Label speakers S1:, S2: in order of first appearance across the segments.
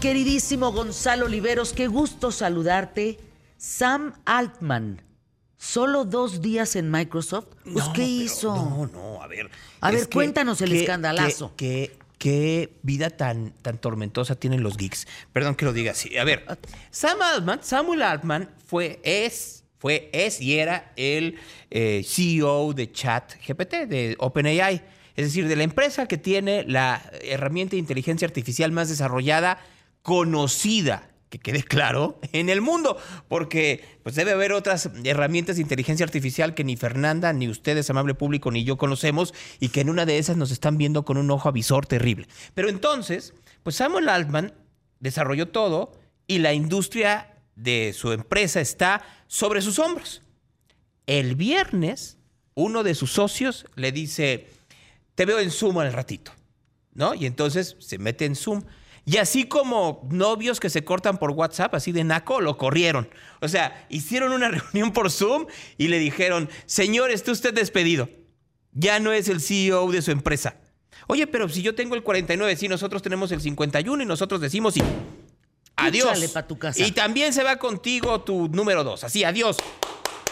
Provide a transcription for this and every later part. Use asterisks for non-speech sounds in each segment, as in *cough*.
S1: Queridísimo Gonzalo Oliveros, qué gusto saludarte. Sam Altman, solo dos días en Microsoft. Pues,
S2: No,
S1: ¿qué hizo?
S2: No, no, a ver.
S1: A ver, cuéntanos el escandalazo.
S2: Qué, qué- qué vida tan, tan tormentosa tienen los geeks. Perdón que lo diga así. A ver, Sam Altman, Samuel Altman fue, es, fue, es y era el eh, CEO de ChatGPT, de OpenAI. Es decir, de la empresa que tiene la herramienta de inteligencia artificial más desarrollada, conocida que quede claro, en el mundo, porque pues debe haber otras herramientas de inteligencia artificial que ni Fernanda, ni ustedes, amable público, ni yo conocemos, y que en una de esas nos están viendo con un ojo avisor terrible. Pero entonces, pues Samuel Altman desarrolló todo y la industria de su empresa está sobre sus hombros. El viernes, uno de sus socios le dice, te veo en Zoom al ratito, ¿no? Y entonces se mete en Zoom. Y así como novios que se cortan por WhatsApp, así de naco, lo corrieron. O sea, hicieron una *laughs* reunión por Zoom y le dijeron, señor, está usted despedido. Ya no es el CEO de su empresa. Oye, pero si yo tengo el 49, si nosotros tenemos el 51 y nosotros decimos y adiós.
S1: Tu casa.
S2: Y también se va contigo tu número 2. Así, adiós.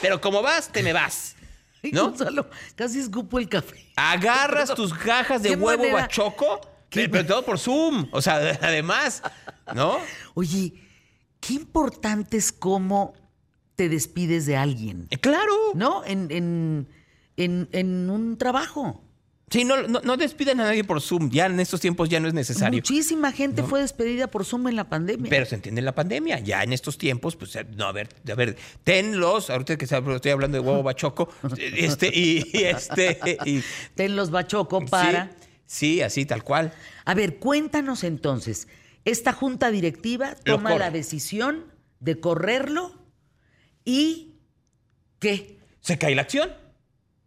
S2: Pero como vas, te me vas. *laughs* ¿No?
S1: Gonzalo, casi escupo el café.
S2: Agarras *laughs* tus cajas de
S1: ¿Qué
S2: huevo
S1: manera?
S2: bachoco,
S1: ¿Qué
S2: pero, pero todo por Zoom. O sea, *laughs* además, ¿no?
S1: Oye, qué importante es cómo te despides de alguien,
S2: Eh, Claro.
S1: ¿no? En, en, en, en un trabajo.
S2: Sí, no, no, no despiden a nadie por Zoom. Ya en estos tiempos ya no es necesario.
S1: Muchísima gente fue despedida por Zoom en la pandemia.
S2: Pero se entiende la pandemia. Ya en estos tiempos, pues, eh, no, a ver, a ver, tenlos, ahorita que estoy hablando de huevo *laughs* bachoco, este, y, y este, y-
S1: Ten los bachoco para.
S2: Sí, sí, así, tal cual.
S1: A ver, cuéntanos entonces. Esta junta directiva toma la decisión de correrlo y ¿qué?
S2: se cae la acción.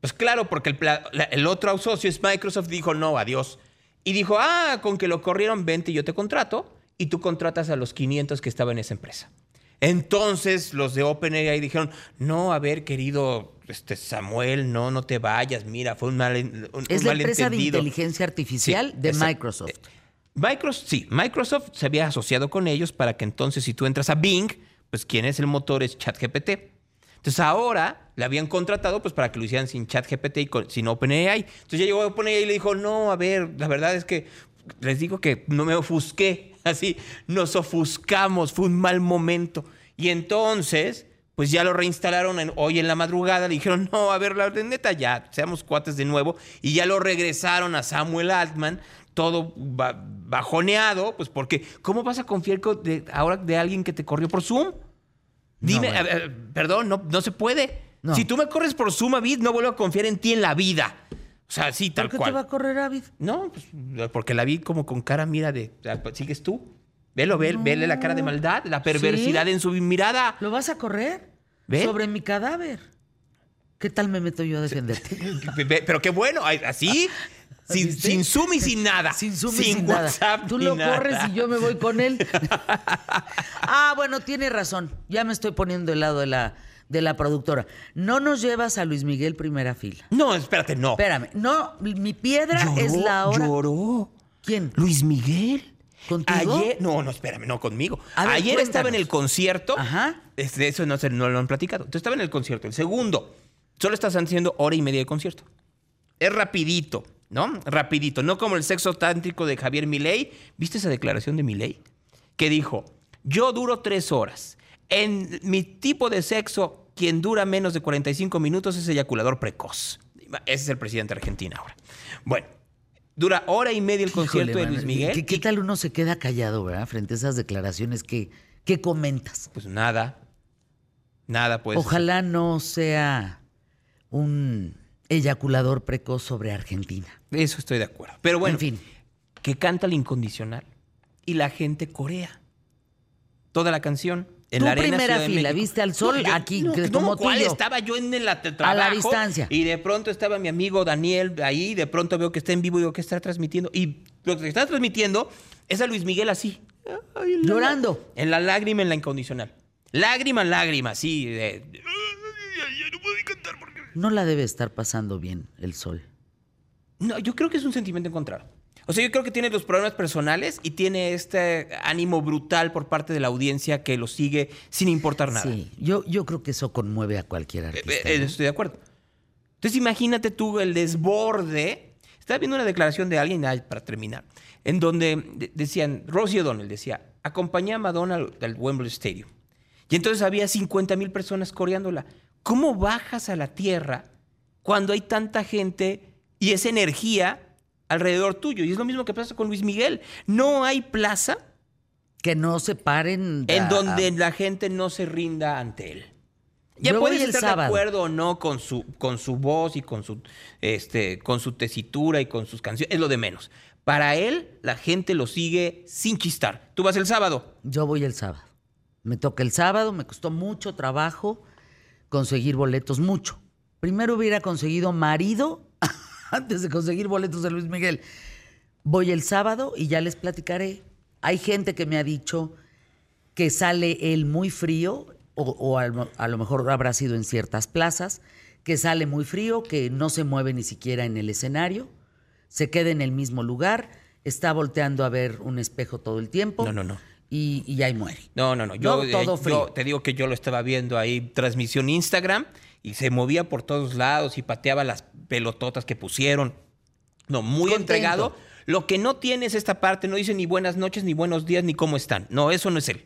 S2: Pues claro, porque el, pla- la- el otro socio es Microsoft, dijo no, adiós. Y dijo, ah, con que lo corrieron, vente, yo te contrato. Y tú contratas a los 500 que estaban en esa empresa. Entonces los de OpenAI dijeron, no, a ver, querido este Samuel, no, no te vayas, mira, fue un, mal, un,
S1: Es
S2: un
S1: la empresa de
S2: malentendido".
S1: inteligencia artificial
S2: Sí,
S1: de
S2: esa-
S1: Microsoft.
S2: Microsoft, sí, Microsoft se había asociado con ellos para que entonces si tú entras a Bing, pues quien es el motor es ChatGPT. Entonces ahora le habían contratado pues para que lo hicieran sin ChatGPT y con- sin OpenAI. Entonces ya llegó OpenAI y le dijo, no, a ver, la verdad es que les digo que no me ofusqué, *laughs* así, nos ofuscamos, fue un mal momento. Y entonces, pues ya lo reinstalaron en- hoy en la madrugada, le dijeron, no, a ver, la neta, ya, seamos cuates de nuevo, y ya lo regresaron a Samuel Altman, todo ba- bajoneado, pues porque, ¿cómo vas a confiar de- ahora de alguien que te corrió por Zoom? Dime,
S1: bueno.
S2: a ver, perdón, no, no se puede.
S1: No.
S2: Si tú me corres por Zoom, Avid, no vuelvo a confiar en ti en la vida. O sea, sí, tal
S1: ¿Por qué
S2: cual.
S1: te va a correr Avid?
S2: No, pues, porque la vi como con cara mira de, pues, ¿sigues tú? Velo, ve, vele la cara de maldad, la perversidad en su mirada.
S1: ¿Lo vas a correr?
S2: ¿Ve?
S1: Sobre mi cadáver. ¿Qué tal me meto yo a defenderte? *laughs*
S2: Pero qué bueno, así, *laughs* sin, sin Zoom y sin nada. *laughs*
S1: Sin Zoom y sin
S2: WhatsApp
S1: nada. Tú
S2: ni
S1: lo
S2: nada.
S1: corres y yo me voy con él. ah, bueno, tiene razón. Ya me estoy poniendo del lado de la, de la productora. No nos llevas a Luis Miguel primera fila.
S2: No, espérate, no.
S1: Espérame. No, mi piedra es la hora.
S2: Lloró.
S1: ¿Quién?
S2: Luis Miguel.
S1: ¿Contigo?
S2: Ayer, no, no, espérame, no conmigo.
S1: Ver,
S2: Ayer estaba en el concierto.
S1: Ajá.
S2: Eso no, no lo han platicado. Entonces estaba en el concierto. El segundo, solo estás haciendo hora y media de concierto. Es rapidito, ¿no? Rapidito. No como el sexo tántrico de Javier Milei. ¿Viste esa declaración de Milei? Que dijo, yo duro tres horas. En mi tipo de sexo, quien dura menos de 45 minutos es eyaculador precoz. Ese es el presidente de Argentina ahora. Bueno, dura hora y media el concierto
S1: Híjole,
S2: de Luis Miguel.
S1: ¿Qué, qué tal uno se queda callado, verdad? Frente a esas declaraciones que, que comentas.
S2: Pues nada. Nada, pues.
S1: Ojalá no sea un eyaculador precoz sobre Argentina.
S2: Eso estoy de acuerdo. Pero bueno,
S1: En fin.
S2: que canta el incondicional y la gente corea toda la canción. En
S1: Tú
S2: la arena
S1: primera
S2: Ciudad
S1: fila. ¿viste al sol? Aquí,
S2: no,
S1: como
S2: ¿cuál? Estaba yo en el trabajo.
S1: distancia.
S2: Y de pronto estaba mi amigo Daniel ahí. Y de pronto veo que está en vivo y digo, ¿qué está transmitiendo? Y lo que está transmitiendo es a Luis Miguel así. Ay, en la-
S1: Llorando.
S2: En la lágrima, en la incondicional. Lágrima, lágrima, sí. de- no puedo ni cantar porque...
S1: No la debe estar pasando bien el sol.
S2: No, yo creo que es un sentimiento encontrado. O sea, yo creo que tiene los problemas personales y tiene este ánimo brutal por parte de la audiencia que lo sigue sin importar nada.
S1: Sí, yo, yo creo que eso conmueve a cualquier
S2: Eh,
S1: artista.
S2: eh,
S1: ¿no?
S2: Estoy de acuerdo. Entonces imagínate tú el desborde. Estaba viendo una declaración de alguien, ay, para terminar, en donde de- decían, Rosie O'Donnell decía, acompañé a Madonna al, al Wembley Stadium. Y entonces había 50 mil personas coreándola. ¿Cómo bajas a la tierra cuando hay tanta gente y esa energía alrededor tuyo? Y es lo mismo que pasa con Luis Miguel. No hay plaza
S1: Que no se paren.
S2: en
S1: a-
S2: donde la gente no se rinda ante él. Ya
S1: Yo
S2: puedes
S1: el
S2: estar de
S1: sábado.
S2: acuerdo o no con su, con su voz y con su, este, con su tesitura y con sus canciones, es lo de menos. Para él, la gente lo sigue sin chistar. Tú vas el sábado.
S1: Yo voy el sábado. Me toca el sábado, me costó mucho trabajo conseguir boletos, mucho. Primero hubiera conseguido marido *laughs* antes de conseguir boletos de Luis Miguel. Voy el sábado y ya les platicaré. Hay gente que me ha dicho que sale él muy frío, o, o a, lo- a lo mejor habrá sido en ciertas plazas, que sale muy frío, que no se mueve ni siquiera en el escenario, se queda en el mismo lugar, está volteando a ver un espejo todo el tiempo.
S2: No, no, no.
S1: Y, y ahí muere.
S2: No, no, no. Yo,
S1: No,
S2: eh,
S1: todo
S2: yo
S1: frío.
S2: te digo que yo lo estaba viendo ahí, transmisión Instagram, y se movía por todos lados y pateaba las pelototas que pusieron. No, muy
S1: Contento.
S2: entregado. Lo que no tiene es esta parte, no dice ni buenas noches, ni buenos días, ni cómo están. No, eso no es él.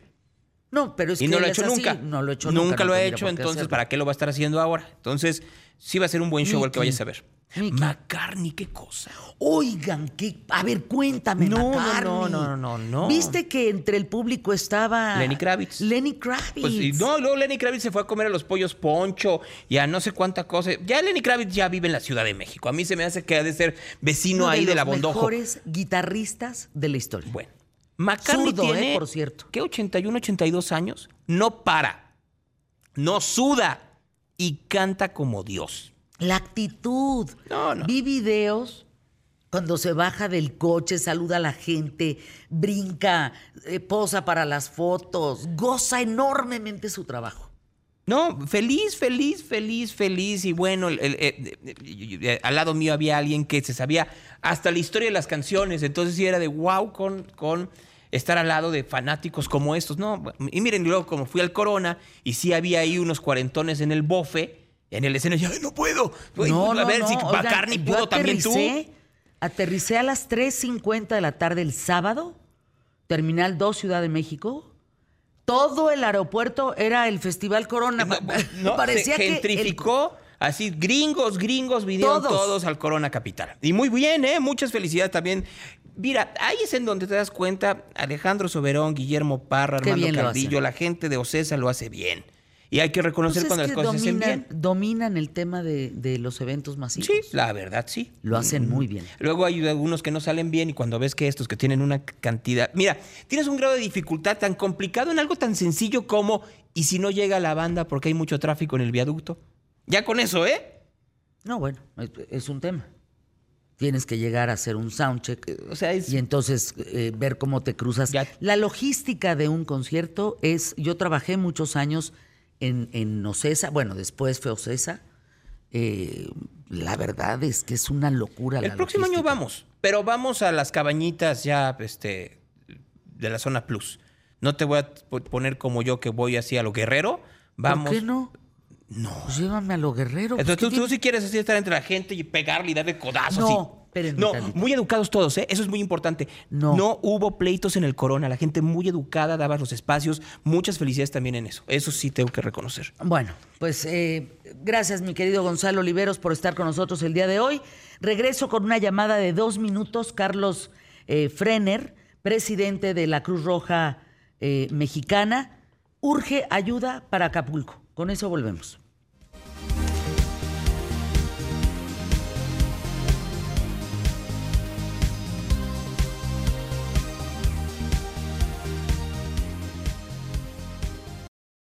S1: No, pero es
S2: y
S1: que
S2: no lo ha hecho
S1: es así,
S2: nunca.
S1: No lo ha hecho nunca.
S2: Nunca
S1: no
S2: lo ha hecho, entonces,
S1: hacerlo.
S2: ¿para qué lo va a estar haciendo ahora? Entonces, sí va a ser un buen show el que vayas a ver. McCartney, qué cosa.
S1: Oigan, qué... a ver, cuéntame,
S2: No,
S1: McCartney.
S2: no, no, no, no.
S1: ¿Viste que entre el público estaba...
S2: Lenny Kravitz.
S1: Lenny Kravitz.
S2: Pues, y no, luego Lenny Kravitz se fue a comer a los pollos poncho y a no sé cuánta cosa. Ya Lenny Kravitz ya vive en la Ciudad de México. A mí se me hace que ha de ser vecino
S1: Uno
S2: ahí de,
S1: los
S2: la Bondojo.
S1: mejores guitarristas de la historia.
S2: Bueno, McCartney
S1: ¿eh?
S2: tiene,
S1: por cierto.
S2: ¿qué? 81, 82 años. No para, no suda y canta como Dios.
S1: La actitud.
S2: No, no.
S1: Vi videos cuando se baja del coche, saluda a la gente, brinca, eh, posa para las fotos, goza enormemente su trabajo.
S2: No, feliz, feliz, feliz, feliz. Y bueno, el- el- eh, eh, al lado mío había alguien que se sabía hasta la historia de las canciones. Entonces sí era de wow con, con estar al lado de fanáticos como estos. No, y miren, luego como fui al Corona y sí había ahí unos cuarentones en el bofe, en el escenario. ¡Ay, no puedo! Güey, a ver si
S1: Oigan, yo
S2: pudo también tú.
S1: aterricé- a las 3.50 de la tarde el sábado, Terminal 2, Ciudad de México. Todo el aeropuerto era el Festival Corona.
S2: No, *laughs* no,
S1: Parecía
S2: se
S1: que el-
S2: gentrificó. Así, gringos, gringos vinieron
S1: Todos.
S2: todos. al Corona Capital. Y muy bien, ¿eh? Muchas felicidades también. Mira, ahí es en donde te das cuenta, Alejandro Soberón, Guillermo Parra,
S1: Qué
S2: Armando Cardillo, la gente de Ocesa lo hace bien. Y hay que
S1: Pues
S2: reconocer
S1: es
S2: cuando las cosas se hacen bien.
S1: dominan el tema de, de los eventos masivos.
S2: Sí, la verdad, sí.
S1: Lo hacen muy bien.
S2: Luego hay algunos que no salen bien y cuando ves que estos que tienen una cantidad... Mira, tienes un grado de dificultad tan complicado en algo tan sencillo como ¿y si no llega la banda porque hay mucho tráfico en el viaducto? Ya con eso, ¿eh?
S1: No, bueno, es, es un tema. Tienes que llegar a hacer un soundcheck.
S2: O sea, es...
S1: Y entonces eh, ver cómo te cruzas.
S2: Ya.
S1: La logística de un concierto es, yo trabajé muchos años en, en Ocesa, bueno, después fue Ocesa. Eh, la verdad es que es una locura.
S2: El
S1: la
S2: próximo año vamos, pero vamos a las cabañitas ya este, de la zona plus. No te voy a po- poner como yo que voy así a lo guerrero. Vamos.
S1: ¿Por qué no?
S2: No.
S1: Pues llévame a lo guerrero.
S2: Entonces
S1: pues,
S2: tú,
S1: ¿qué
S2: tú sí quieres así estar entre la gente y pegarle y darle codazos.
S1: No,
S2: y-
S1: espérenme
S2: No,
S1: tantito.
S2: muy educados todos, ¿eh? Eso es muy importante.
S1: No.
S2: No hubo pleitos en el corona. La gente muy educada daba los espacios. Muchas felicidades también en eso. Eso sí tengo que reconocer.
S1: Bueno, pues eh, gracias mi querido Gonzalo Oliveros por estar con nosotros el día de hoy. Regreso con una llamada de dos minutos. Carlos eh, Frener, presidente de la Cruz Roja eh, Mexicana, urge ayuda para Acapulco. Con eso volvemos.